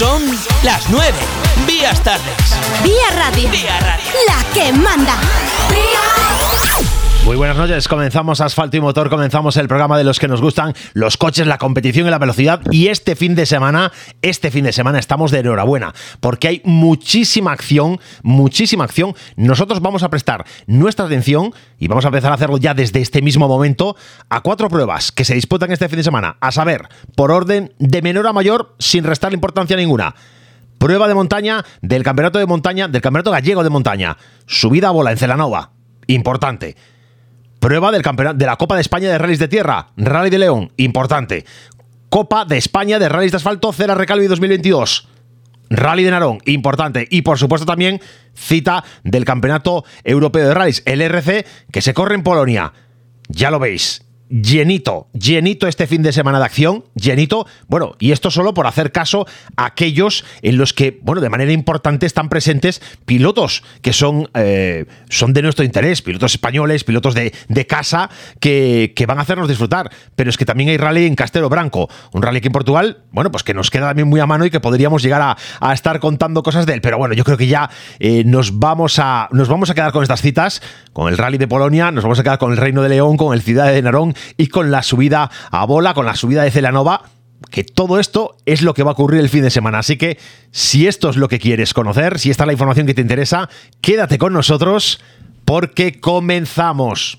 Son las 9. Vías tardes. Vía Radio. Vía Radio. La que manda. Muy buenas noches, comenzamos Asfalto y Motor, comenzamos el programa de los que nos gustan los coches, la competición y la velocidad y este fin de semana, este fin de semana estamos de enhorabuena porque hay muchísima acción, muchísima acción. Nosotros vamos a prestar nuestra atención y vamos a empezar a hacerlo ya desde este mismo momento a cuatro pruebas que se disputan este fin de semana, a saber, por orden de menor a mayor sin restar importancia ninguna. Prueba de montaña del campeonato de montaña, del campeonato gallego de montaña. Subida a bola en Celanova. Importante. Prueba del campeonato de la Copa de España de Rallys de Tierra, Rally de León, importante. Copa de España de Rallys de Asfalto, Cera Recalvi 2022. Rally de Narón, importante. Y por supuesto también cita del Campeonato Europeo de Rallys, el RC, que se corre en Polonia. Ya lo veis, llenito, llenito este fin de semana de acción, llenito, bueno, y esto solo por hacer caso a aquellos en los que, bueno, de manera importante están presentes pilotos que son, eh, son de nuestro interés, pilotos españoles, pilotos de, de casa, que, que, van a hacernos disfrutar, pero es que también hay rally en Castelo Branco, un rally que en Portugal, bueno, pues que nos queda también muy a mano y que podríamos llegar a, a estar contando cosas de él, pero bueno, yo creo que ya eh, nos, vamos a, nos vamos a quedar con estas citas, con el rally de Polonia, nos vamos a quedar con el Reino de León, con el Ciudad de Narón, y con la subida a bola, con la subida de Celanova que todo esto es lo que va a ocurrir el fin de semana. Así que si esto es lo que quieres conocer, si esta es la información que te interesa, quédate con nosotros porque comenzamos.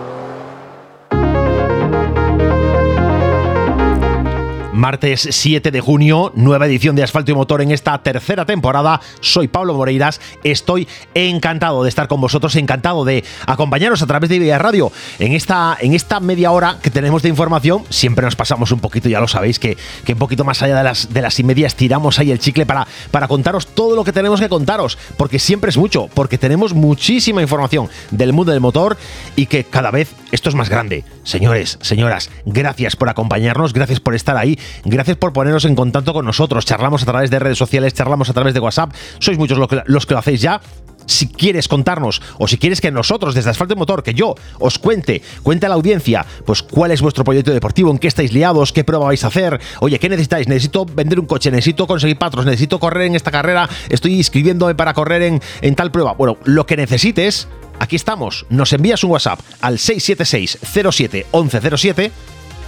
Martes 7 de junio, nueva edición de Asfalto y Motor en esta tercera temporada. Soy Pablo Moreiras, estoy encantado de estar con vosotros, encantado de acompañaros a través de Radio. En esta, en esta media hora que tenemos de información, siempre nos pasamos un poquito, ya lo sabéis, que, que un poquito más allá de las, de las y medias tiramos ahí el chicle para, para contaros todo lo que tenemos que contaros, porque siempre es mucho, porque tenemos muchísima información del mundo del motor y que cada vez esto es más grande. Señores, señoras, gracias por acompañarnos, gracias por estar ahí Gracias por poneros en contacto con nosotros. Charlamos a través de redes sociales, charlamos a través de WhatsApp. Sois muchos los que, lo hacéis ya si quieres contarnos o si quieres que nosotros desde Asfalto y Motor, que yo os cuente, cuente a la audiencia, pues cuál es vuestro proyecto deportivo, en qué estáis liados, qué prueba vais a hacer, oye, ¿qué necesitáis? Necesito vender un coche, necesito conseguir patros, necesito correr en esta carrera, estoy inscribiéndome para correr en, en tal prueba. Bueno, lo que necesites, aquí estamos. Nos envías un WhatsApp al 676 07 1107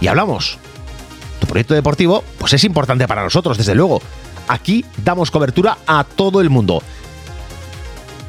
y hablamos proyecto deportivo, pues es importante para nosotros, desde luego. Aquí damos cobertura a todo el mundo.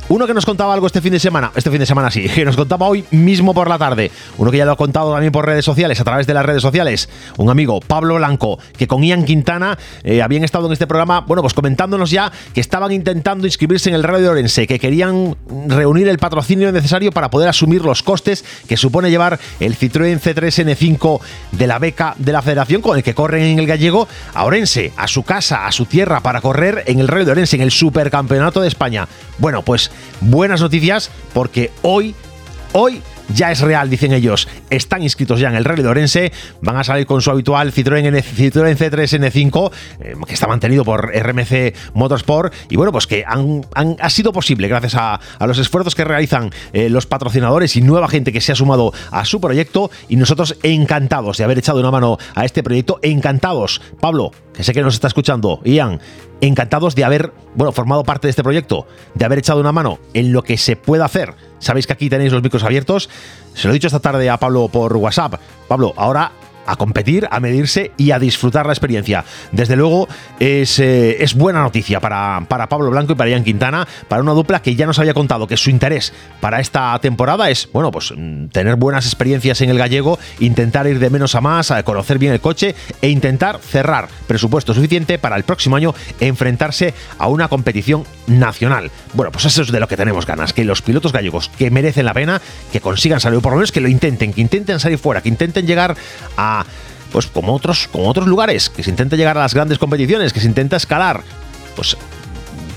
Uno que nos contaba algo este fin de semana, este fin de semana sí, que nos contaba hoy mismo por la tarde. Uno que ya lo ha contado también por redes sociales, a través de las redes sociales. Un amigo, Pablo Blanco, que con Ian Quintana eh, habían estado en este programa, bueno, pues comentándonos ya que estaban intentando inscribirse en el Radio de Orense, que querían reunir el patrocinio necesario para poder asumir los costes que supone llevar el Citroën C3 N5 de la beca de la federación con el que corren en el gallego a Orense, a su casa, a su tierra, para correr en el Radio de Orense, en el Supercampeonato de España. Bueno, pues buenas noticias porque hoy, hoy ya es real, dicen ellos. Están inscritos ya en el Rally de Orense. Van a salir con su habitual Citroën, N Citroën C3 N5, eh, que está mantenido por RMC Motorsport. Y bueno, pues que han, ha sido posible gracias a, a los esfuerzos que realizan eh, los patrocinadores y nueva gente que se ha sumado a su proyecto. Y nosotros encantados de haber echado una mano a este proyecto. Encantados. Pablo, que sé que nos está escuchando. Ian, encantados de haber, bueno, formado parte de este proyecto, de haber echado una mano en lo que se pueda hacer. Sabéis que aquí tenéis los micros abiertos. Se lo he dicho esta tarde a Pablo por WhatsApp. Pablo, ahora a competir, a medirse y a disfrutar la experiencia. Desde luego es, eh, es buena noticia para, para, Pablo Blanco y para Ian Quintana, para una dupla que ya nos había contado que su interés para esta temporada es, bueno, pues mm, tener buenas experiencias en el gallego, intentar ir de menos a más, a conocer bien el coche e intentar cerrar presupuesto suficiente para el próximo año enfrentarse a una competición nacional. Bueno, pues eso es de lo que tenemos ganas, que los pilotos gallegos que merecen la pena, que consigan salir, por lo menos que lo intenten, que intenten salir fuera, que intenten llegar a pues como otros, como otros lugares, que se intenta llegar a las grandes competiciones, que se intenta escalar, pues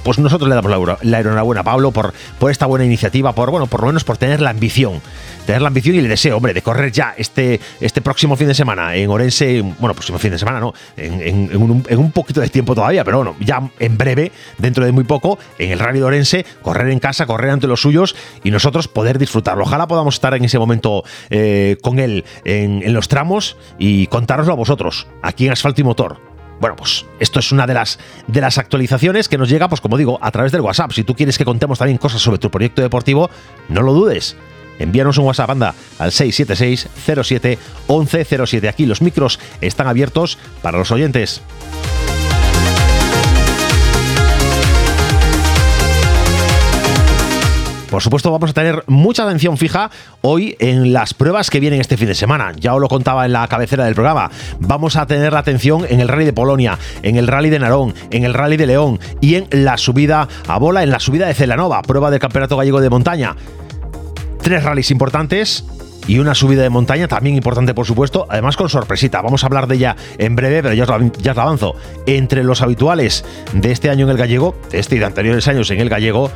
pues nosotros le damos la, enhorabuena a Pablo por, por esta buena iniciativa, por, bueno, por lo menos por tener la ambición, tener la ambición y el deseo, hombre, de correr ya este, este próximo fin de semana en Orense, bueno, próximo fin de semana, ¿no? En, un, un poquito de tiempo todavía, pero bueno, ya en breve, dentro de muy poco, en el Rally de Orense, correr en casa, correr ante los suyos y nosotros poder disfrutarlo. Ojalá podamos estar en ese momento eh, con él en, los tramos y contároslo a vosotros, aquí en Asfalto y Motor. Bueno, pues esto es una de las, de las actualizaciones que nos llega, pues como digo, a través del WhatsApp. Si tú quieres que contemos también cosas sobre tu proyecto deportivo, no lo dudes. Envíanos un WhatsApp, anda, al 676 07 1107. Aquí los micros están abiertos para los oyentes. Por supuesto, vamos a tener mucha atención fija hoy en las pruebas que vienen este fin de semana. Ya os lo contaba en la cabecera del programa. Vamos a tener la atención en el Rally de Polonia, en el Rally de Narón, en el Rally de León y en la subida a bola, en la subida de Celanova, prueba del Campeonato Gallego de Montaña. Tres rallies importantes y una subida de montaña también importante, por supuesto, además con sorpresita. Vamos a hablar de ella en breve, pero ya os, la, avanzo. Entre los habituales de este año en el gallego, de este y de anteriores años en el gallego,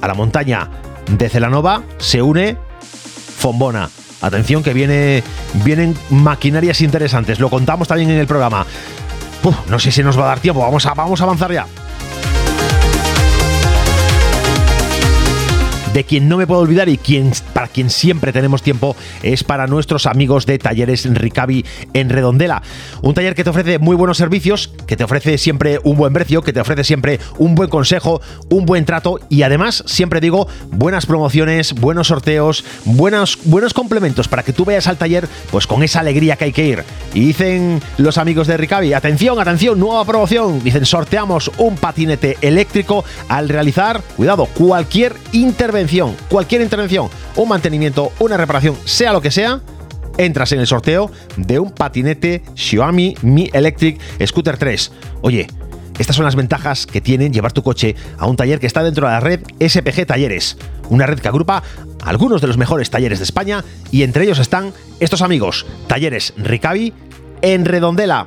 a la montaña de Celanova se une Fombona. Atención que viene, vienen maquinarias interesantes. Lo contamos también en el programa. no sé si nos va a dar tiempo. Vamos a, vamos a avanzar ya. De quien no me puedo olvidar y quien, para quien siempre tenemos tiempo es para nuestros amigos de Talleres Ricavi en Redondela. Un taller que te ofrece muy buenos servicios, que te ofrece siempre un buen precio, que te ofrece siempre un buen consejo, un buen trato y además, siempre digo, buenas promociones, buenos sorteos, buenos, buenos complementos para que tú vayas al taller pues con esa alegría que hay que ir. Y dicen los amigos de Ricavi, atención, atención, nueva promoción. Dicen, sorteamos un patinete eléctrico al realizar, cuidado, cualquier intervención cualquier intervención, un mantenimiento, una reparación, sea lo que sea, entras en el sorteo de un patinete Xiaomi Mi Electric Scooter 3. Oye, estas son las ventajas que tienen llevar tu coche a un taller que está dentro de la red SPG Talleres, una red que agrupa algunos de los mejores talleres de España y entre ellos están estos amigos, Talleres Ricavi en Redondela.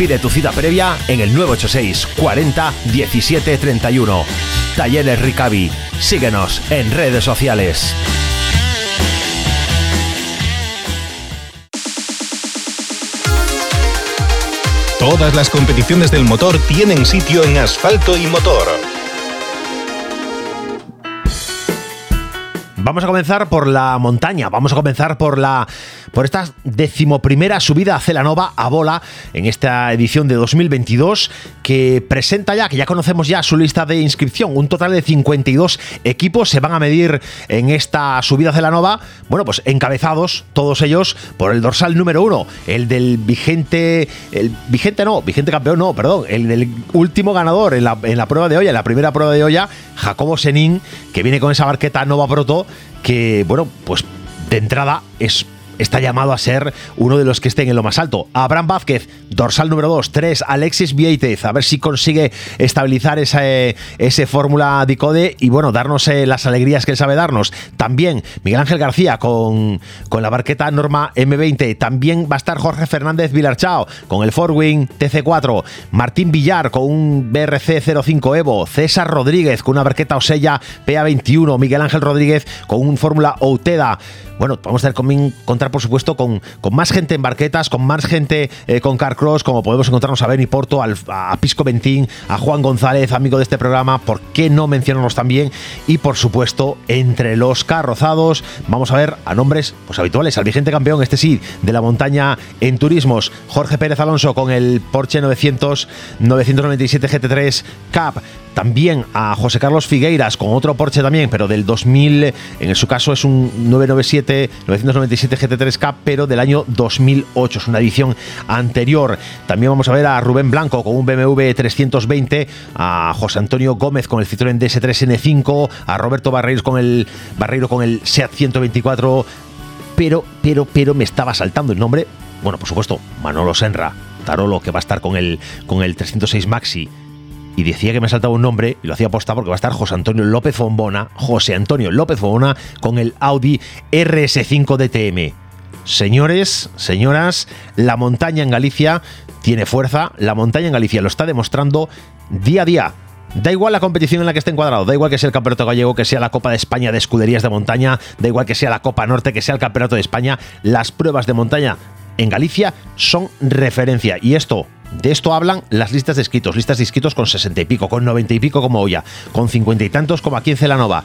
Pide tu cita previa en el 986 40 17 31. Talleres Ricavi. Síguenos en redes sociales. Todas las competiciones del motor tienen sitio en asfalto y motor. Vamos a comenzar por la montaña, vamos a comenzar por la por esta decimoprimera subida a Celanova a bola en esta edición de 2022 que presenta ya, que ya conocemos ya su lista de inscripción, un total de 52 equipos se van a medir en esta subida a Celanova, bueno pues encabezados todos ellos por el dorsal número uno, el del vigente, el vigente no, vigente campeón no, perdón, el del último ganador en la, en la prueba de olla, en la primera prueba de olla, Jacobo Senin, que viene con esa barqueta Nova Proto, que bueno, pues de entrada es está llamado a ser uno de los que estén en lo más alto. Abraham Vázquez, dorsal número 2, 3, Alexis Vieitez, a ver si consigue estabilizar esa, ese fórmula Dicode y bueno, darnos eh, las alegrías que él sabe darnos. También Miguel Ángel García con, con la barqueta Norma M20. También va a estar Jorge Fernández Vilarchao con el Forwing TC4. Martín Villar con un BRC 05 Evo. César Rodríguez con una barqueta Osella PA21. Miguel Ángel Rodríguez con un Fórmula Outeda bueno, vamos a tener encontrar, por supuesto, con, con, más gente en barquetas, con más gente eh, con Carcross, como podemos encontrarnos a Benny Porto, a Pisco Bentín, a Juan González, amigo de este programa, ¿por qué no mencionarlos también? Y por supuesto, entre los carrozados, vamos a ver a nombres pues, habituales, al vigente campeón, este sí, de la montaña en turismos, Jorge Pérez Alonso con el Porsche 900 997 GT3 Cup, también a José Carlos Figueiras con otro Porsche también, pero del 2000, en su caso es un 997, 997 GT3K, pero del año 2008, es una edición anterior. También vamos a ver a Rubén Blanco con un BMW 320, a José Antonio Gómez con el Citroën DS3 N5, a Roberto Barreiro con el Barreiro con el Seat 124, pero pero pero me estaba saltando el nombre. Bueno, por supuesto, Manolo Senra, Tarolo que va a estar con el con el 306 Maxi y decía que me saltaba un nombre y lo hacía aposta porque va a estar José Antonio López Fombona, José Antonio López Fombona con el Audi RS5 DTM. Señores, señoras, la montaña en Galicia tiene fuerza, la montaña en Galicia lo está demostrando día a día. Da igual la competición en la que esté encuadrado, da igual que sea el Campeonato Gallego, que sea la Copa de España de Escuderías de Montaña, da igual que sea la Copa Norte, que sea el Campeonato de España, las pruebas de montaña en Galicia son referencia. Y esto de esto hablan las listas de escritos, listas de escritos con 60 y pico, con 90 y pico como Oya, con 50 y tantos como aquí en Celanova.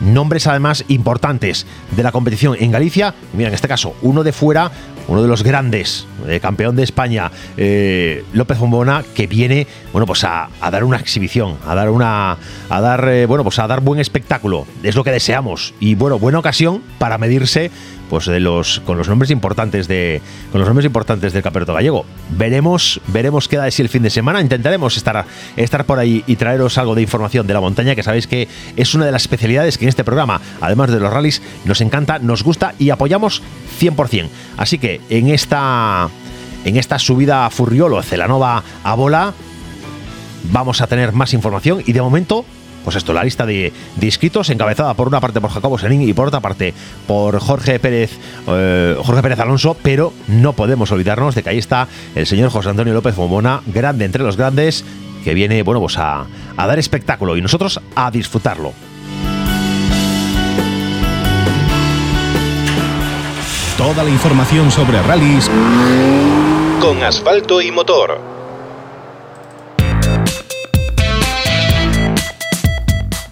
Nombres además importantes de la competición en Galicia. Mira, en este caso, uno de fuera, uno de los grandes, eh, campeón de España, eh, López Bombona, que viene, bueno, pues a, dar una exhibición, a dar una, a dar, eh, bueno, pues a dar buen espectáculo. Es lo que deseamos y bueno, buena ocasión para medirse pues de los con los nombres importantes de con los nombres importantes del campeonato gallego. Veremos veremos qué da de sí el fin de semana. Intentaremos estar estar por ahí y traeros algo de información de la montaña que sabéis que es una de las especialidades que en este programa, además de los rallies, nos encanta, nos gusta y apoyamos 100%. Así que en esta en esta subida a Furriolo, Celanova a bola, vamos a tener más información y de momento pues esto, la lista de, inscritos encabezada por una parte por Jacobo Serín y por otra parte por Jorge Pérez, eh, Jorge Pérez Alonso, pero no podemos olvidarnos de que ahí está el señor José Antonio López Momona, grande entre los grandes, que viene, bueno, pues a, a dar espectáculo y nosotros a disfrutarlo. Toda la información sobre rallies con asfalto y motor.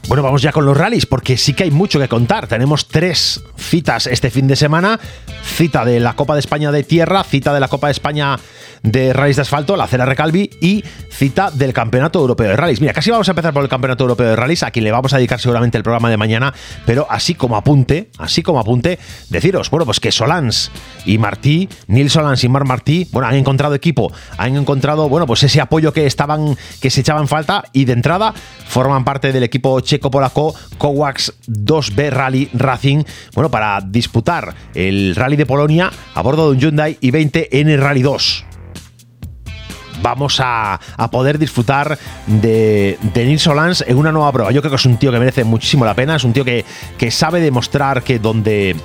Bueno, vamos ya con los rallies, porque sí que hay mucho que contar. Tenemos tres citas este fin de semana. Cita de la Copa de España de Tierra, cita de la Copa de España de rallies de asfalto, la Cera Recalvi, y cita del Campeonato Europeo de Rallys. Mira, casi vamos a empezar por el Campeonato Europeo de Rallys, a quien le vamos a dedicar seguramente el programa de mañana, pero así como apunte, así como apunte, deciros, bueno, pues que Solans y Martí, Nils Solans y Mar Martí, bueno, han encontrado equipo, han encontrado, bueno, pues ese apoyo que estaban, que se echaban falta, y de entrada forman parte del equipo checo-polaco Kowax 2B Rally Racing, bueno, para disputar el Rally de Polonia a bordo de un Hyundai i20 N Rally 2 vamos a, poder disfrutar de, de Nils Solans en una nueva prueba. Yo creo que es un tío que merece muchísimo la pena, es un tío que, que sabe demostrar que donde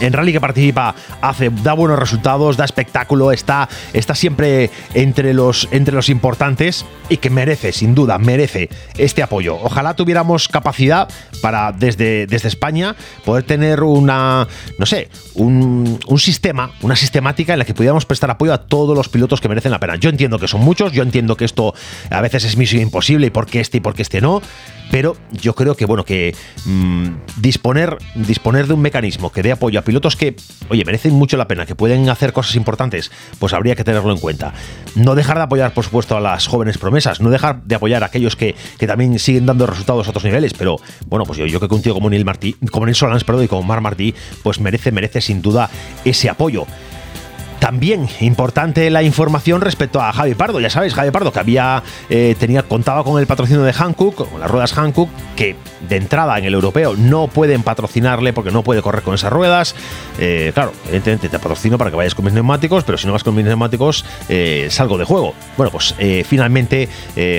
en rally que participa hace, da buenos resultados, da espectáculo, está, está siempre entre los, entre los importantes y que merece, sin duda, merece este apoyo. Ojalá tuviéramos capacidad para desde, desde España poder tener una, no sé, un, un sistema, una sistemática en la que pudiéramos prestar apoyo a todos los pilotos que merecen la pena. Yo entiendo que son muchos, yo entiendo que esto a veces es misión imposible y por qué este y por qué este no, pero yo creo que, bueno, que mm, disponer, disponer de un mecanismo que dé apoyo a pilotos que, oye, merecen mucho la pena, que pueden hacer cosas importantes, pues habría que tenerlo en cuenta. No dejar de apoyar, por supuesto, a las jóvenes promesas, no dejar de apoyar a aquellos que, también siguen dando resultados a otros niveles, pero bueno, pues yo, yo creo que un tío como Neil Martí, como Neil Solans, perdón, y como Mar Martí, pues merece, merece sin duda ese apoyo. También importante la información respecto a Javi Pardo. Ya sabéis, Javi Pardo que había eh, tenía contaba con el patrocinio de Hankook, con las ruedas Hankook, que de entrada en el europeo no pueden patrocinarle porque no puede correr con esas ruedas. Eh, claro, evidentemente te patrocino para que vayas con mis neumáticos, pero si no vas con mis neumáticos eh, salgo de juego. Bueno, pues finalmente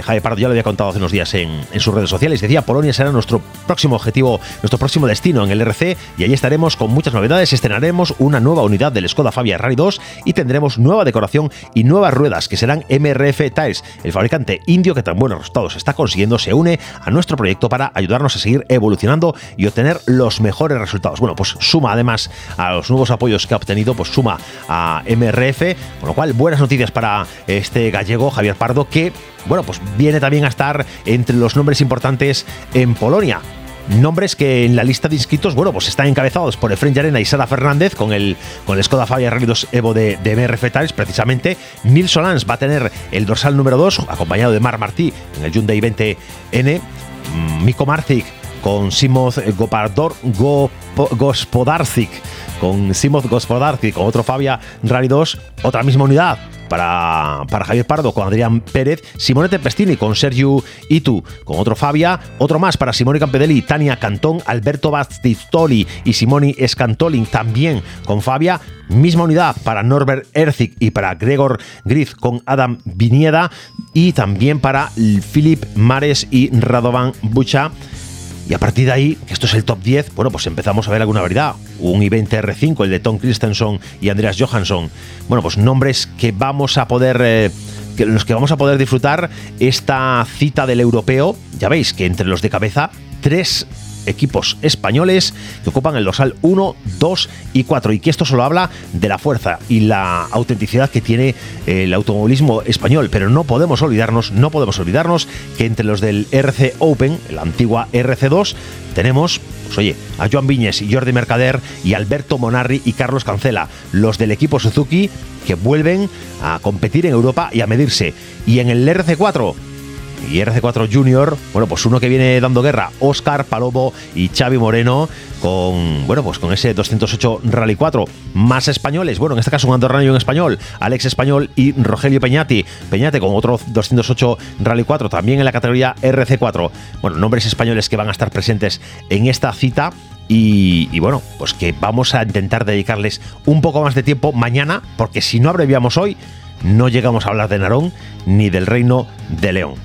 Javi Pardo ya lo había contado hace unos días en, sus redes sociales. Decía, Polonia será nuestro próximo objetivo, nuestro próximo destino en el RC y allí estaremos con muchas novedades. Estrenaremos una nueva unidad del Skoda Fabia Rally 2 y tendremos nueva decoración y nuevas ruedas que serán MRF Tires. El fabricante indio que tan buenos resultados está consiguiendo se une a nuestro proyecto para ayudarnos a seguir evolucionando y obtener los mejores resultados. Bueno, pues suma además a los nuevos apoyos que ha obtenido, pues suma a MRF, con lo cual buenas noticias para este gallego Javier Pardo que, bueno, pues viene también a estar entre los nombres importantes en Polonia Nombres que en la lista de inscritos, bueno, pues están encabezados por Efren Arena y Sara Fernández con el, con el Skoda Fabia Rally 2 Evo de, de MRF Tires, precisamente. Nils Solans va a tener el dorsal número 2, acompañado de Mar Martí en el Hyundai 20N. Mm, Miko Marzik con Simoz Gopardor, Gospodarzik, con Gospodarzik, con otro Fabia Rally 2, otra misma unidad para, para Javier Pardo con Adrián Pérez, Simone Tempestini con Sergio Itu, con otro Fabia, otro más para Simone Campedelli, Tania Cantón, Alberto Bastistoli y Simoni Scantolin también con Fabia, misma unidad para Norbert Erzik y para Gregor Griff con Adam Vinieda. Y también para Philip Mares y Radovan Bucha y a partir de ahí, que esto es el top 10, bueno, pues empezamos a ver alguna variedad. Un i20 R5, el de Tom Christensen y Andreas Johansson. Bueno, pues nombres que vamos a poder... Eh, que los que vamos a poder disfrutar esta cita del europeo. Ya veis que entre los de cabeza, tres equipos españoles que ocupan el dorsal 1, 2 y 4 y que esto solo habla de la fuerza y la autenticidad que tiene el automovilismo español, pero no podemos olvidarnos, no podemos olvidarnos que entre los del RC Open, la antigua RC2, tenemos pues oye, a Joan Viñes y Jordi Mercader y Alberto Monarri y Carlos Cancela, los del equipo Suzuki que vuelven a competir en Europa y a medirse. Y en el RC4 y RC4 Junior, bueno, pues uno que viene dando guerra, Oscar Palomo y Xavi Moreno, con, bueno, pues con ese 208 Rally 4. Más españoles, bueno, en este caso un andorrano y un español, Alex Español y Rogelio Peñati. Peñate con otro 208 Rally 4, también en la categoría RC4. Bueno, nombres españoles que van a estar presentes en esta cita. Y, y, bueno, pues que vamos a intentar dedicarles un poco más de tiempo mañana, porque si no abreviamos hoy, no llegamos a hablar de Narón ni del Reino de León.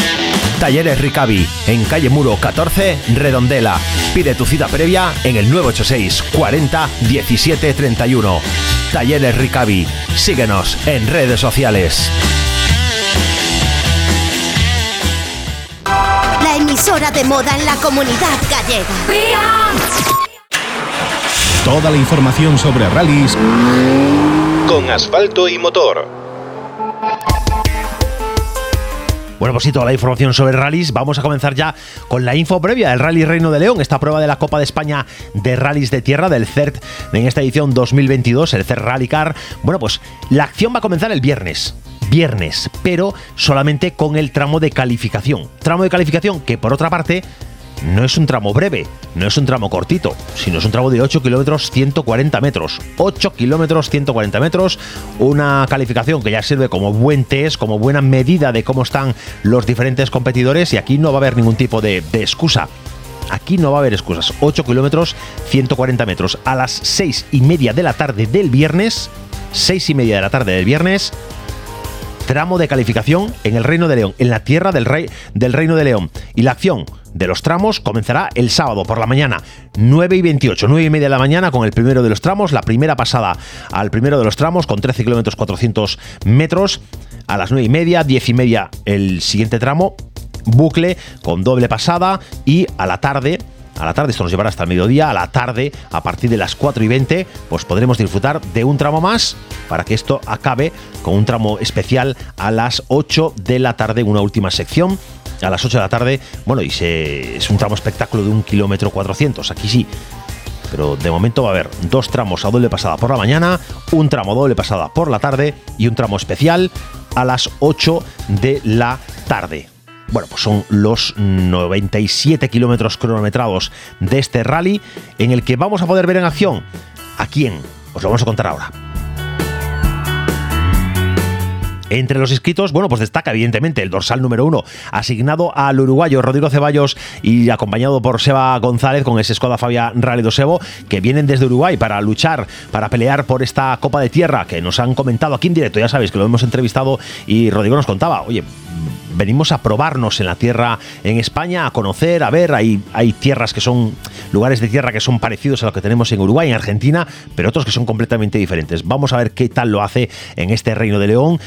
Talleres Ricavi, en calle Muro 14, Redondela. Pide tu cita previa en el 986 40 17 31. Talleres Ricavi. Síguenos en redes sociales. La emisora de moda en la comunidad gallega. Toda la información sobre rallies con asfalto y motor. Bueno, pues sí, toda la información sobre rallies. Vamos a comenzar ya con la info previa del Rally Reino de León, esta prueba de la Copa de España de Rallys de Tierra del CERT en esta edición 2022, el CERT Rally Car. Bueno, pues la acción va a comenzar el viernes viernes, pero solamente con el tramo de calificación. Tramo de calificación que por otra parte no es un tramo breve, no es un tramo cortito, sino es un tramo de 8 kilómetros 140 metros. 8 kilómetros 140 metros, una calificación que ya sirve como buen test, como buena medida de cómo están los diferentes competidores y aquí no va a haber ningún tipo de, de excusa. Aquí no va a haber excusas. 8 kilómetros 140 metros. A las 6 y media de la tarde del viernes, 6 y media de la tarde del viernes, tramo de calificación en el Reino de León, en la tierra del, rey, del Reino de León. Y la acción de los tramos comenzará el sábado por la mañana, 9 y 28, 9 y media de la mañana con el primero de los tramos, la primera pasada al primero de los tramos con 13 kilómetros 400 metros, a las 9 y media, 10 y media el siguiente tramo, bucle con doble pasada y a la tarde a la tarde, esto nos llevará hasta el mediodía, a la tarde, a partir de las 4 y 20, pues podremos disfrutar de un tramo más para que esto acabe con un tramo especial a las 8 de la tarde, una última sección a las 8 de la tarde. Bueno, y se, es un tramo espectáculo de un kilómetro 400. Aquí sí. Pero de momento va a haber dos tramos a doble pasada por la mañana, un tramo doble pasada por la tarde y un tramo especial a las 8 de la tarde. Bueno, pues son los 97 kilómetros cronometrados de este rally en el que vamos a poder ver en acción a quién. Os lo vamos a contar ahora. Entre los inscritos, bueno, pues destaca evidentemente el dorsal número uno, asignado al uruguayo Rodrigo Ceballos y acompañado por Seba González con ese Skoda Fabia Rally 2 Evo, que vienen desde Uruguay para luchar, para pelear por esta Copa de Tierra que nos han comentado aquí en directo. Ya sabéis que lo hemos entrevistado y Rodrigo nos contaba, oye, venimos a probarnos en la tierra en España, a conocer, a ver, hay, hay tierras que son, lugares de tierra que son parecidos a lo que tenemos en Uruguay, en Argentina, pero otros que son completamente diferentes. Vamos a ver qué tal lo hace en este Reino de León.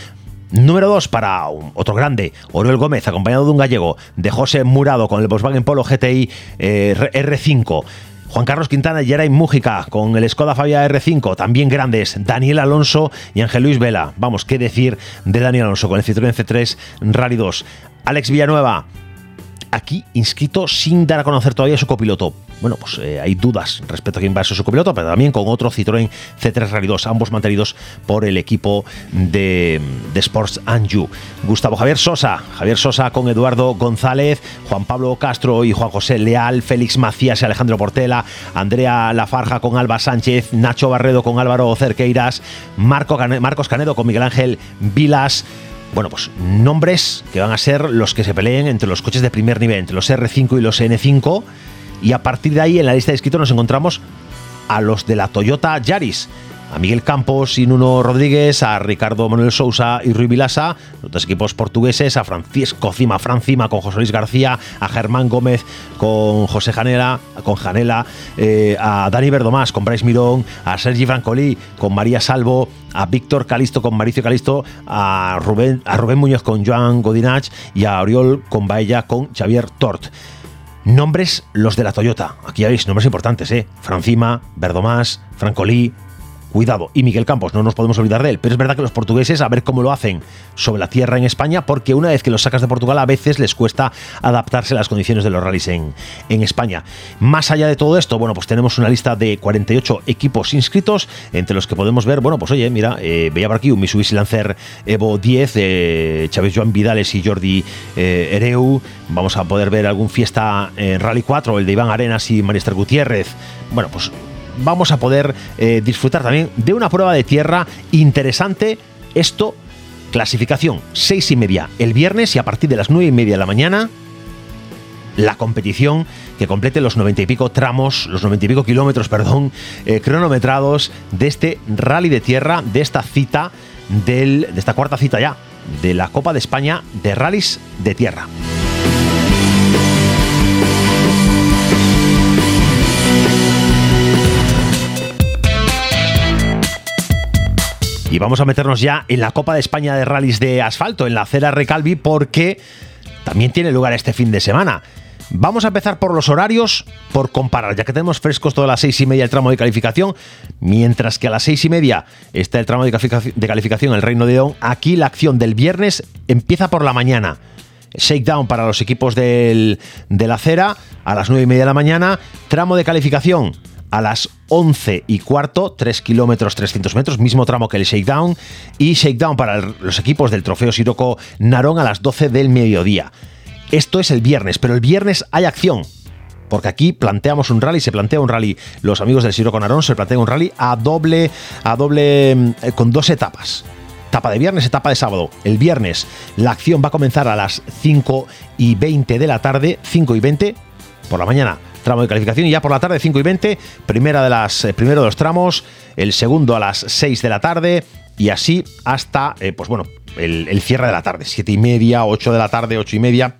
Número 2 para otro grande, Oriol Gómez, acompañado de un gallego, de José Murado con el Volkswagen Polo GTI eh, R5. Juan Carlos Quintana y Geray Mújica con el Skoda Fabia R5, también grandes, Daniel Alonso y Ángel Luis Vela. Vamos, qué decir de Daniel Alonso con el Citroën C3 Rally 2. Alex Villanueva, aquí inscrito sin dar a conocer todavía su copiloto bueno, pues eh, hay dudas respecto a quién va a ser su copiloto, pero también con otro Citroën C3 Rally 2, ambos mantenidos por el equipo de, Sports Anju. Gustavo Javier Sosa, Javier Sosa con Eduardo González, Juan Pablo Castro y Juan José Leal, Félix Macías y Alejandro Portela, Andrea Lafarja con Alba Sánchez, Nacho Barredo con Álvaro Cerqueiras, Marco Marcos Canedo con Miguel Ángel Vilas, bueno, pues nombres que van a ser los que se peleen entre los coches de primer nivel, entre los R5 y los N5 y a partir de ahí en la lista de inscritos nos encontramos a los de la Toyota Yaris. A Miguel Campos y Nuno Rodríguez, a Ricardo Manuel Sousa y Rui Vilasa, los dos equipos portugueses, a Francisco Cima, Francima con José Luis García, a Germán Gómez con José Janela, con Janela, eh, a Dani Verdomás con Bryce Mirón, a Sergi Francolí con María Salvo, a Víctor Calisto con Maricio Calisto, a Rubén, a Rubén Muñoz con Joan Godinach y a Oriol con Baella con Xavier Tort. Nombres los de la Toyota. Aquí ya veis nombres importantes, ¿eh? Francima, Verdomás, Francolí, Cuidado, y Miguel Campos, no nos podemos olvidar de él, pero es verdad que los portugueses, a ver cómo lo hacen sobre la tierra en España, porque una vez que los sacas de Portugal, a veces les cuesta adaptarse a las condiciones de los rallies en, en España. Más allá de todo esto, bueno, pues tenemos una lista de 48 equipos inscritos, entre los que podemos ver, bueno, pues oye, mira, eh, veía por aquí un Mitsubishi Lancer Evo 10, de Chávez Joan Vidales y Jordi eh, Ereu, vamos a poder ver algún fiesta en Rally 4, el de Iván Arenas y Marister Gutiérrez, bueno, pues vamos a poder eh, disfrutar también de una prueba de tierra interesante. Esto, clasificación seis y media el viernes y a partir de las nueve y media de la mañana, la competición que complete los noventa y pico tramos, los noventa y pico kilómetros, perdón, eh, cronometrados de este rally de tierra, de esta cita, del, de esta cuarta cita ya, de la Copa de España de rallies de tierra. Y vamos a meternos ya en la Copa de España de Rallys de Asfalto, en la Cera Recalvi, porque también tiene lugar este fin de semana. Vamos a empezar por los horarios, por comparar, ya que tenemos frescos todas las seis y media el tramo de calificación, mientras que a las seis y media está el tramo de calificación el Reino de León. Aquí la acción del viernes empieza por la mañana. Shakedown para los equipos del, de la acera a las nueve y media de la mañana. Tramo de calificación a las 11 y cuarto, 3 kilómetros 300 metros, mismo tramo que el shakedown, y shakedown para los equipos del trofeo Siroco Narón a las 12 del mediodía. Esto es el viernes, pero el viernes hay acción. Porque aquí planteamos un rally, se plantea un rally, los amigos del Siroco Narón se plantea un rally a doble, a doble, eh, con dos etapas etapa de viernes, etapa de sábado. El viernes la acción va a comenzar a las 5 y 20 de la tarde, 5 y 20 por la mañana tramo de calificación y ya por la tarde 5 y 20, primera de las, eh, primero de los tramos, el segundo a las 6 de la tarde y así hasta, eh, pues bueno, el, el, cierre de la tarde, 7 y media, 8 de la tarde, 8 y media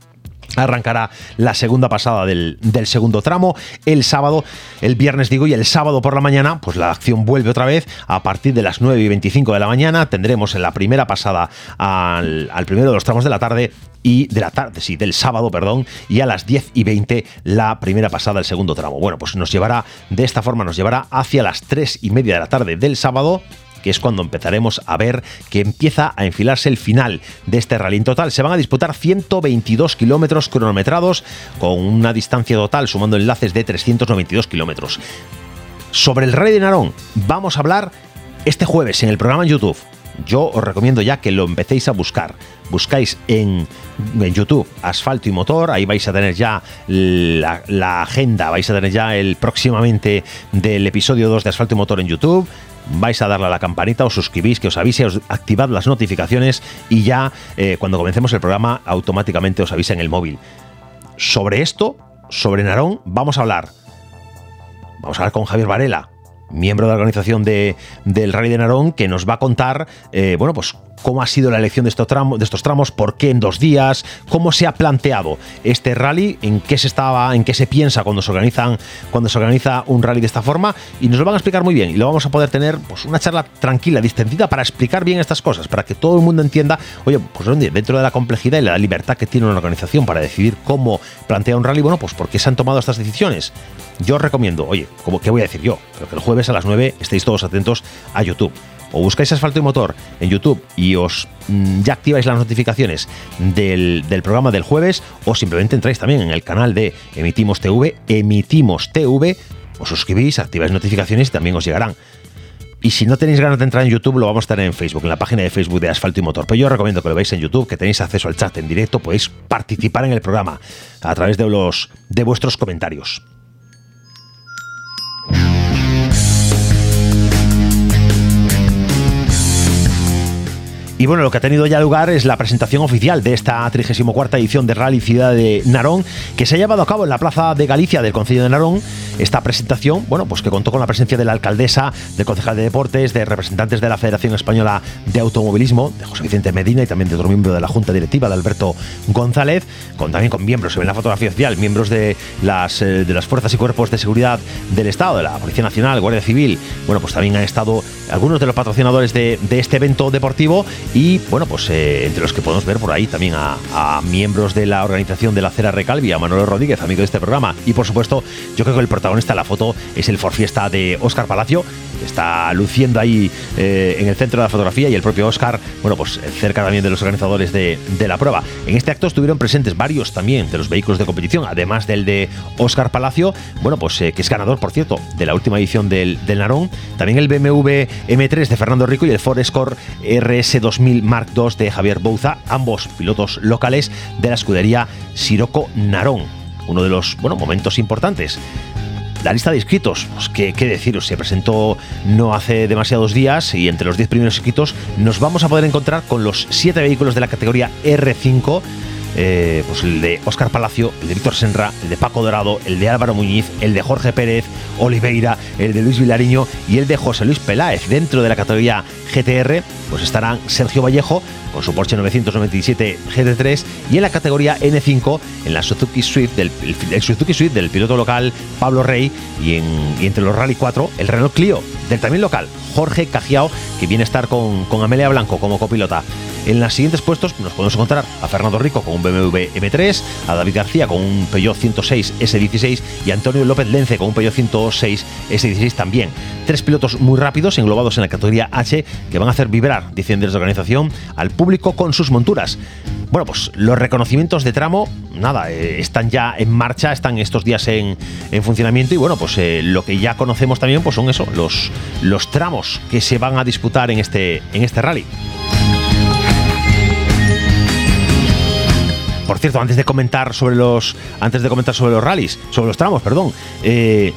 arrancará la segunda pasada del, segundo tramo el sábado, el viernes digo, y el sábado por la mañana, pues la acción vuelve otra vez a partir de las 9 y 25 de la mañana. Tendremos en la primera pasada al, primero de los tramos de la tarde y de la tarde, sí, del sábado, perdón, y a las 10 y 20 la primera pasada del segundo tramo. Bueno, pues nos llevará, de esta forma nos llevará hacia las 3 y media de la tarde del sábado que es cuando empezaremos a ver que empieza a enfilarse el final de este rally. En total se van a disputar 122 kilómetros cronometrados con una distancia total sumando enlaces de 392 kilómetros. Sobre el Rally de Narón vamos a hablar este jueves en el programa en YouTube. Yo os recomiendo ya que lo empecéis a buscar. Buscáis en, YouTube asfalto y motor, ahí vais a tener ya la, la, agenda, vais a tener ya el próximamente del episodio 2 de asfalto y motor en YouTube vais a darle a la campanita, os suscribís, que os avise, os activad las notificaciones y ya eh, cuando comencemos el programa automáticamente os avisa en el móvil. Sobre esto, sobre Narón, vamos a hablar. Vamos a hablar con Javier Varela, miembro de la organización de, del Rally de Narón, que nos va a contar, eh, bueno, pues cómo ha sido la elección de estos, tramos, por qué en dos días, cómo se ha planteado este rally, en qué se estaba, en qué se piensa cuando se organizan, cuando se organiza un rally de esta forma, y nos lo van a explicar muy bien. Y lo vamos a poder tener pues, una charla tranquila, distendida, para explicar bien estas cosas, para que todo el mundo entienda, oye, pues dentro de la complejidad y la libertad que tiene una organización para decidir cómo plantea un rally, bueno, pues por qué se han tomado estas decisiones. Yo os recomiendo, oye, qué voy a decir yo, pero que el jueves a las 9 estéis todos atentos a YouTube o buscáis asfalto y motor en YouTube y os mm, ya activáis las notificaciones del, programa del jueves o simplemente entráis también en el canal de Emitimos TV, Emitimos TV, os suscribís, activáis notificaciones y también os llegarán. Y si no tenéis ganas de entrar en YouTube, lo vamos a tener en Facebook, en la página de Facebook de Asfalto y Motor. Pero yo os recomiendo que lo veáis en YouTube, que tenéis acceso al chat en directo, podéis participar en el programa a través de, los, de vuestros comentarios. Y bueno, lo que ha tenido ya lugar es la presentación oficial de esta 34 edición de Rally Ciudad de Narón, que se ha llevado a cabo en la Plaza de Galicia del Concello de Narón. Esta presentación, bueno, pues que contó con la presencia de la alcaldesa, del concejal de deportes, de representantes de la Federación Española de Automovilismo, de José Vicente Medina y también de otro miembro de la Junta Directiva, de Alberto González, con también con miembros, se ve en la fotografía oficial, miembros de las, eh, de las fuerzas y cuerpos de seguridad del Estado, de la Policía Nacional, Guardia Civil. Bueno, pues también han estado algunos de los patrocinadores de este evento deportivo y bueno, pues eh, entre los que podemos ver por ahí también a, miembros de la organización de la Cera Recalvi, a Manuel Rodríguez, amigo de este programa. Y por supuesto, yo creo que el protagonista de la foto es el Forfiesta de Óscar Palacio, que está luciendo ahí eh, en el centro de la fotografía y el propio Óscar, bueno, pues cerca también de los organizadores de, la prueba. En este acto estuvieron presentes varios también de los vehículos de competición, además del de Óscar Palacio, bueno, pues eh, que es ganador, por cierto, de la última edición del, Narón. También el BMW M3 de Fernando Rico y el Ford Escort RS 2000 Mark II de Javier Bouza, ambos pilotos locales de la escudería Siroco Narón. Uno de los bueno, momentos importantes la lista de inscritos, pues, ¿qué, ¿qué, deciros? Se presentó no hace demasiados días y entre los 10 primeros inscritos nos vamos a poder encontrar con los 7 vehículos de la categoría R5 eh, pues el de Óscar Palacio, el de Víctor Senra, el de Paco Dorado, el de Álvaro Muñiz, el de Jorge Pérez, Oliveira, el de Luis Vilariño y el de José Luis Peláez. Dentro de la categoría GTR, pues estarán Sergio Vallejo con su Porsche 997 GT3 y en la categoría N5 en la Suzuki Swift del, Suzuki Swift del piloto local Pablo Rey y, entre los Rally 4 el Renault Clio del también local Jorge Cajiao que viene a estar con, con Amelia Blanco como copilota. En los siguientes puestos nos podemos encontrar a Fernando Rico con un BMW M3, a David García con un Peugeot 106 S16 y a Antonio López Lence con un Peugeot 106 S16 también. Tres pilotos muy rápidos englobados en la categoría H que van a hacer vibrar, dicen desde la organización, al público con sus monturas. Bueno, pues los reconocimientos de tramo, nada, eh, están ya en marcha, están estos días en, funcionamiento y bueno, pues eh, lo que ya conocemos también pues son eso, los, los tramos que se van a disputar en este, en este rally. Por cierto, antes de comentar sobre los. Antes de comentar sobre los rallies, sobre los tramos, perdón. Eh,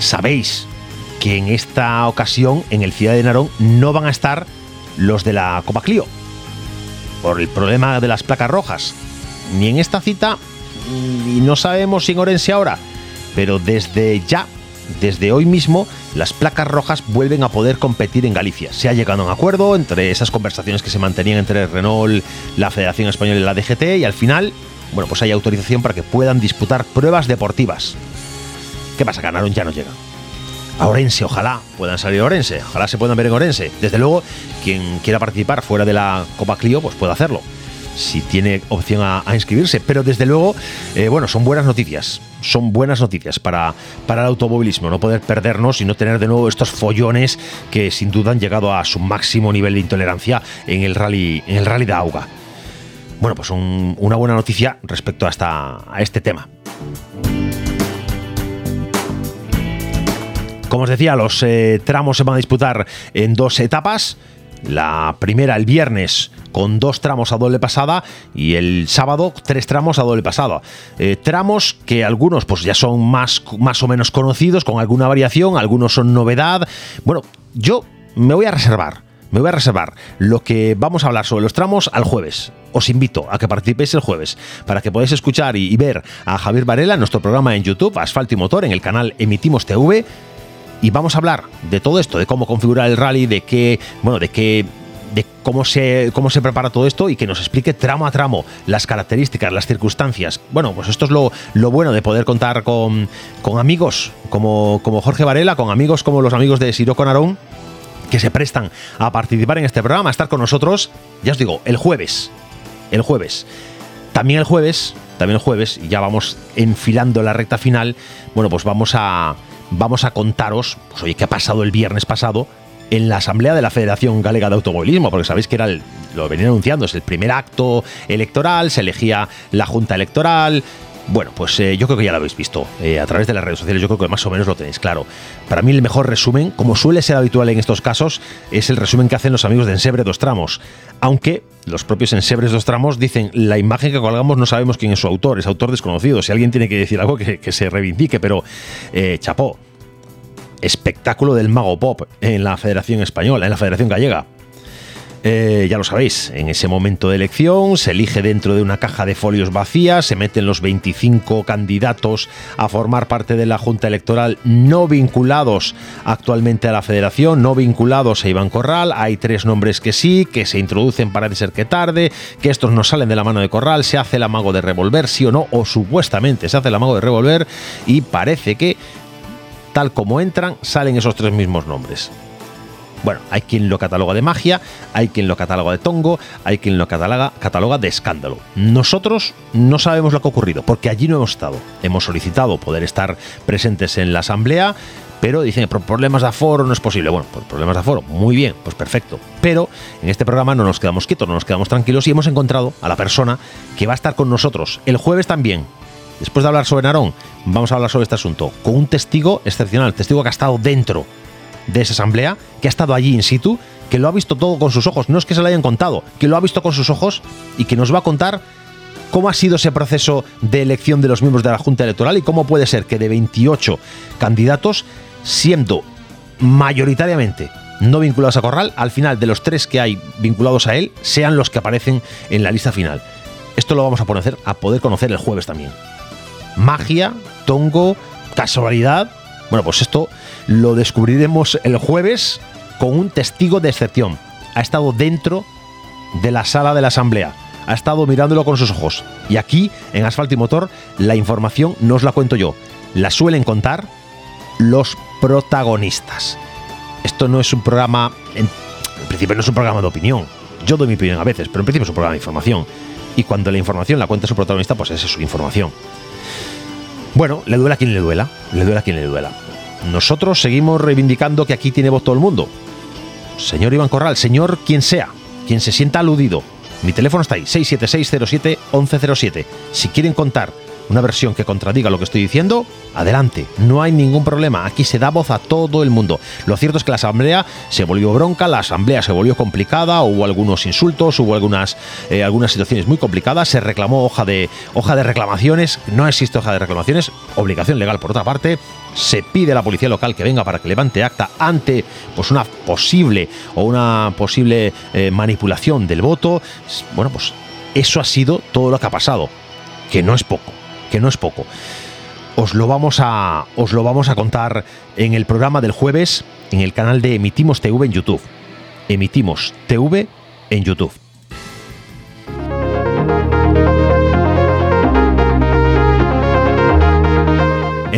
Sabéis que en esta ocasión, en el Ciudad de Narón, no van a estar los de la Copa Clio. Por el problema de las placas rojas. Ni en esta cita, y no sabemos si en Orense ahora. Pero desde ya desde hoy mismo las placas rojas vuelven a poder competir en Galicia. Se ha llegado a un acuerdo entre esas conversaciones que se mantenían entre Renault, la Federación Española y la DGT y al final, bueno, pues hay autorización para que puedan disputar pruebas deportivas. ¿Qué pasa? Ganaron ya no llegan. A Orense, ojalá puedan salir a Orense, ojalá se puedan ver en Orense. Desde luego, quien quiera participar fuera de la Copa Clio, pues puede hacerlo si tiene opción a, inscribirse. Pero desde luego, eh, bueno, son buenas noticias. Son buenas noticias para, para el automovilismo, no poder perdernos y no tener de nuevo estos follones que sin duda han llegado a su máximo nivel de intolerancia en el rally, en el rally de Auga. Bueno, pues una buena noticia respecto a, a este tema. Como os decía, los eh, tramos se van a disputar en dos etapas. La primera el viernes con dos tramos a doble pasada y el sábado tres tramos a doble pasada. Eh, tramos que algunos pues ya son más, más o menos conocidos, con alguna variación, algunos son novedad. Bueno, yo me voy a reservar. Me voy a reservar lo que vamos a hablar sobre los tramos al jueves. Os invito a que participéis el jueves para que podáis escuchar y, ver a Javier Varela nuestro programa en YouTube, Asfalto y Motor, en el canal Emitimos TV Y vamos a hablar de todo esto, de cómo configurar el rally, de qué, bueno, de qué de cómo se, cómo se prepara todo esto y que nos explique tramo a tramo las características, las circunstancias. Bueno, pues esto es lo, lo bueno de poder contar con, con amigos como, como Jorge Varela, con amigos como los amigos de Siro Conarón, que se prestan a participar en este programa, a estar con nosotros, ya os digo, el jueves. El jueves. También el jueves, también el jueves, y ya vamos enfilando la recta final, bueno, pues vamos a, vamos a contaros, pues oye, qué ha pasado el viernes pasado en la Asamblea de la Federación Galega de Automovilismo, porque sabéis que era el, lo venía anunciando, es el primer acto electoral, se elegía la Junta Electoral. Bueno, pues eh, yo creo que ya lo habéis visto eh, a través de las redes sociales, yo creo que más o menos lo tenéis claro. Para mí el mejor resumen, como suele ser habitual en estos casos, es el resumen que hacen los amigos de Ensebre Dos Tramos. Aunque los propios Ensebres Dos Tramos dicen, la imagen que colgamos no sabemos quién es su autor, es autor desconocido. Si alguien tiene que decir algo, que, se reivindique, pero eh, chapó, espectáculo del mago pop en la Federación Española, en la Federación Gallega. Eh, ya lo sabéis, en ese momento de elección se elige dentro de una caja de folios vacías, se meten los 25 candidatos a formar parte de la Junta Electoral no vinculados actualmente a la Federación, no vinculados a Iván Corral. Hay tres nombres que sí, que se introducen, parece ser que tarde, que estos no salen de la mano de Corral, se hace el amago de revolver, sí o no, o supuestamente se hace el amago de revolver y parece que tal como entran, salen esos tres mismos nombres. Bueno, hay quien lo cataloga de magia, hay quien lo cataloga de tongo, hay quien lo cataloga, cataloga de escándalo. Nosotros no sabemos lo que ha ocurrido, porque allí no hemos estado. Hemos solicitado poder estar presentes en la asamblea, pero dicen, por problemas de aforo no es posible. Bueno, por problemas de aforo, muy bien, pues perfecto. Pero en este programa no nos quedamos quietos, no nos quedamos tranquilos y hemos encontrado a la persona que va a estar con nosotros el jueves también, después de hablar sobre Narón, vamos a hablar sobre este asunto con un testigo excepcional, testigo que ha estado dentro de esa asamblea, que ha estado allí in situ, que lo ha visto todo con sus ojos, no es que se lo hayan contado, que lo ha visto con sus ojos y que nos va a contar cómo ha sido ese proceso de elección de los miembros de la Junta Electoral y cómo puede ser que de 28 candidatos, siendo mayoritariamente no vinculados a Corral, al final de los tres que hay vinculados a él, sean los que aparecen en la lista final. Esto lo vamos a a poder conocer el jueves también magia, tongo, casualidad. Bueno, pues esto lo descubriremos el jueves con un testigo de excepción. Ha estado dentro de la sala de la asamblea. Ha estado mirándolo con sus ojos. Y aquí, en Asfalto y Motor, la información no os la cuento yo. La suelen contar los protagonistas. Esto no es un programa... En, principio no es un programa de opinión. Yo doy mi opinión a veces, pero en principio es un programa de información. Y cuando la información la cuenta su protagonista, pues esa es su información. Bueno, le duela a quien le duela, le duela a quien le duela. Nosotros seguimos reivindicando que aquí tiene voz todo el mundo. Señor Iván Corral, señor quien sea, quien se sienta aludido. Mi teléfono está ahí, 67607-1107. Si quieren contar una versión que contradiga lo que estoy diciendo, adelante, no hay ningún problema, aquí se da voz a todo el mundo. Lo cierto es que la asamblea se volvió bronca, la asamblea se volvió complicada, hubo algunos insultos, hubo algunas, eh, algunas situaciones muy complicadas, se reclamó hoja de, hoja de reclamaciones, no existe hoja de reclamaciones, obligación legal por otra parte, se pide a la policía local que venga para que levante acta ante pues una posible o una posible eh, manipulación del voto. Bueno, pues eso ha sido todo lo que ha pasado, que no es poco que no es poco. Os lo vamos a, os lo vamos a contar en el programa del jueves en el canal de Emitimos TV en YouTube. Emitimos TV en YouTube.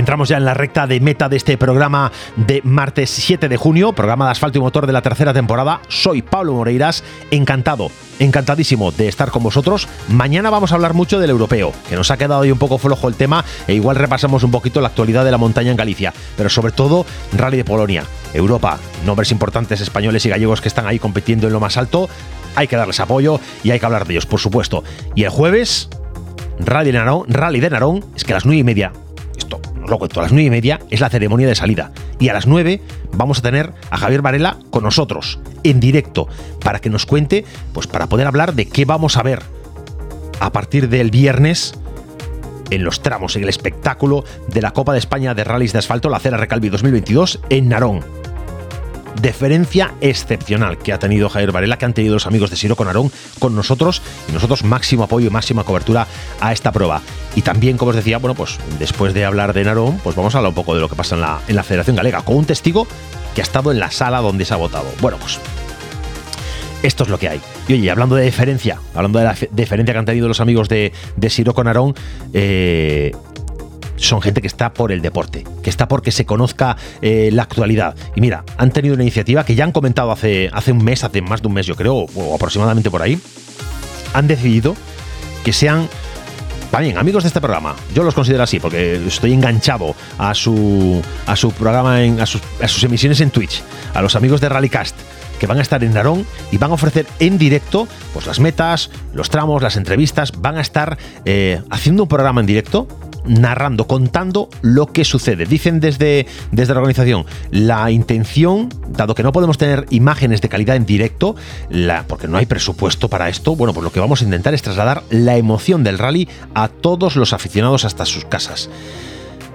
Entramos ya en la recta de meta de este programa de martes 7 de junio, programa de asfalto y motor de la tercera temporada. Soy Pablo Moreiras, encantado, encantadísimo de estar con vosotros. Mañana vamos a hablar mucho del europeo, que nos ha quedado ahí un poco flojo el tema e igual repasamos un poquito la actualidad de la montaña en Galicia, pero sobre todo Rally de Polonia, Europa, nombres importantes españoles y gallegos que están ahí compitiendo en lo más alto. Hay que darles apoyo y hay que hablar de ellos, por supuesto. Y el jueves, Rally de Narón, Rally de Narón, es que a las nueve y media lo cuento, a las nueve y media es la ceremonia de salida. Y a las 9 vamos a tener a Javier Varela con nosotros, en directo, para que nos cuente, pues para poder hablar de qué vamos a ver a partir del viernes en los tramos, en el espectáculo de la Copa de España de Rallys de Asfalto, la Cera Recalvi 2022, en Narón. Deferencia excepcional que ha tenido Javier Varela, que han tenido los amigos de Siro Conarón con nosotros y nosotros máximo apoyo y máxima cobertura a esta prueba. Y también, como os decía, bueno, pues después de hablar de Narón, pues vamos a hablar un poco de lo que pasa en la, Federación Galega, con un testigo que ha estado en la sala donde se ha votado. Bueno, pues esto es lo que hay. Y oye, hablando de deferencia, hablando de la deferencia que han tenido los amigos de, de Siro Conarón, eh, son gente que está por el deporte, que está porque se conozca eh, la actualidad. Y mira, han tenido una iniciativa que ya han comentado hace, hace un mes, hace más de un mes yo creo, o aproximadamente por ahí. Han decidido que sean también amigos de este programa. Yo los considero así porque estoy enganchado a su, a su programa, en, a, sus, a sus emisiones en Twitch, a los amigos de Rallycast que van a estar en Narón y van a ofrecer en directo pues las metas, los tramos, las entrevistas, van a estar eh, haciendo un programa en directo narrando, contando lo que sucede. Dicen desde, desde la organización, la intención, dado que no podemos tener imágenes de calidad en directo, la, porque no hay presupuesto para esto, bueno, pues lo que vamos a intentar es trasladar la emoción del rally a todos los aficionados hasta sus casas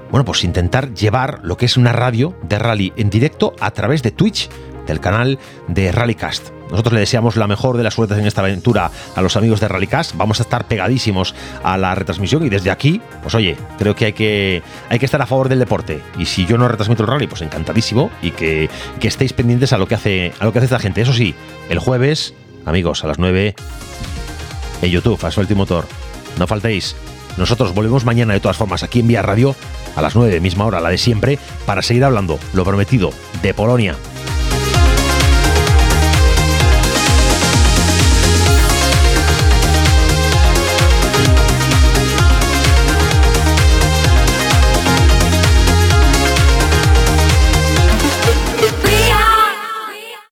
bueno, pues intentar llevar lo que es una radio de rally en directo a través de Twitch del canal de Rallycast. Nosotros le deseamos la mejor de las suertes en esta aventura a los amigos de Rallycast. Vamos a estar pegadísimos a la retransmisión y desde aquí, pues oye, creo que hay que, hay que estar a favor del deporte. Y si yo no retransmito el rally, pues encantadísimo y que, que estéis pendientes a lo que, hace, a lo que hace esta gente. Eso sí, el jueves, amigos, a las 9 en YouTube, Asfalto y Motor. No faltéis. Nosotros volvemos mañana de todas formas aquí en Vía Radio a las 9, misma hora, la de siempre, para seguir hablando, lo prometido, de Polonia.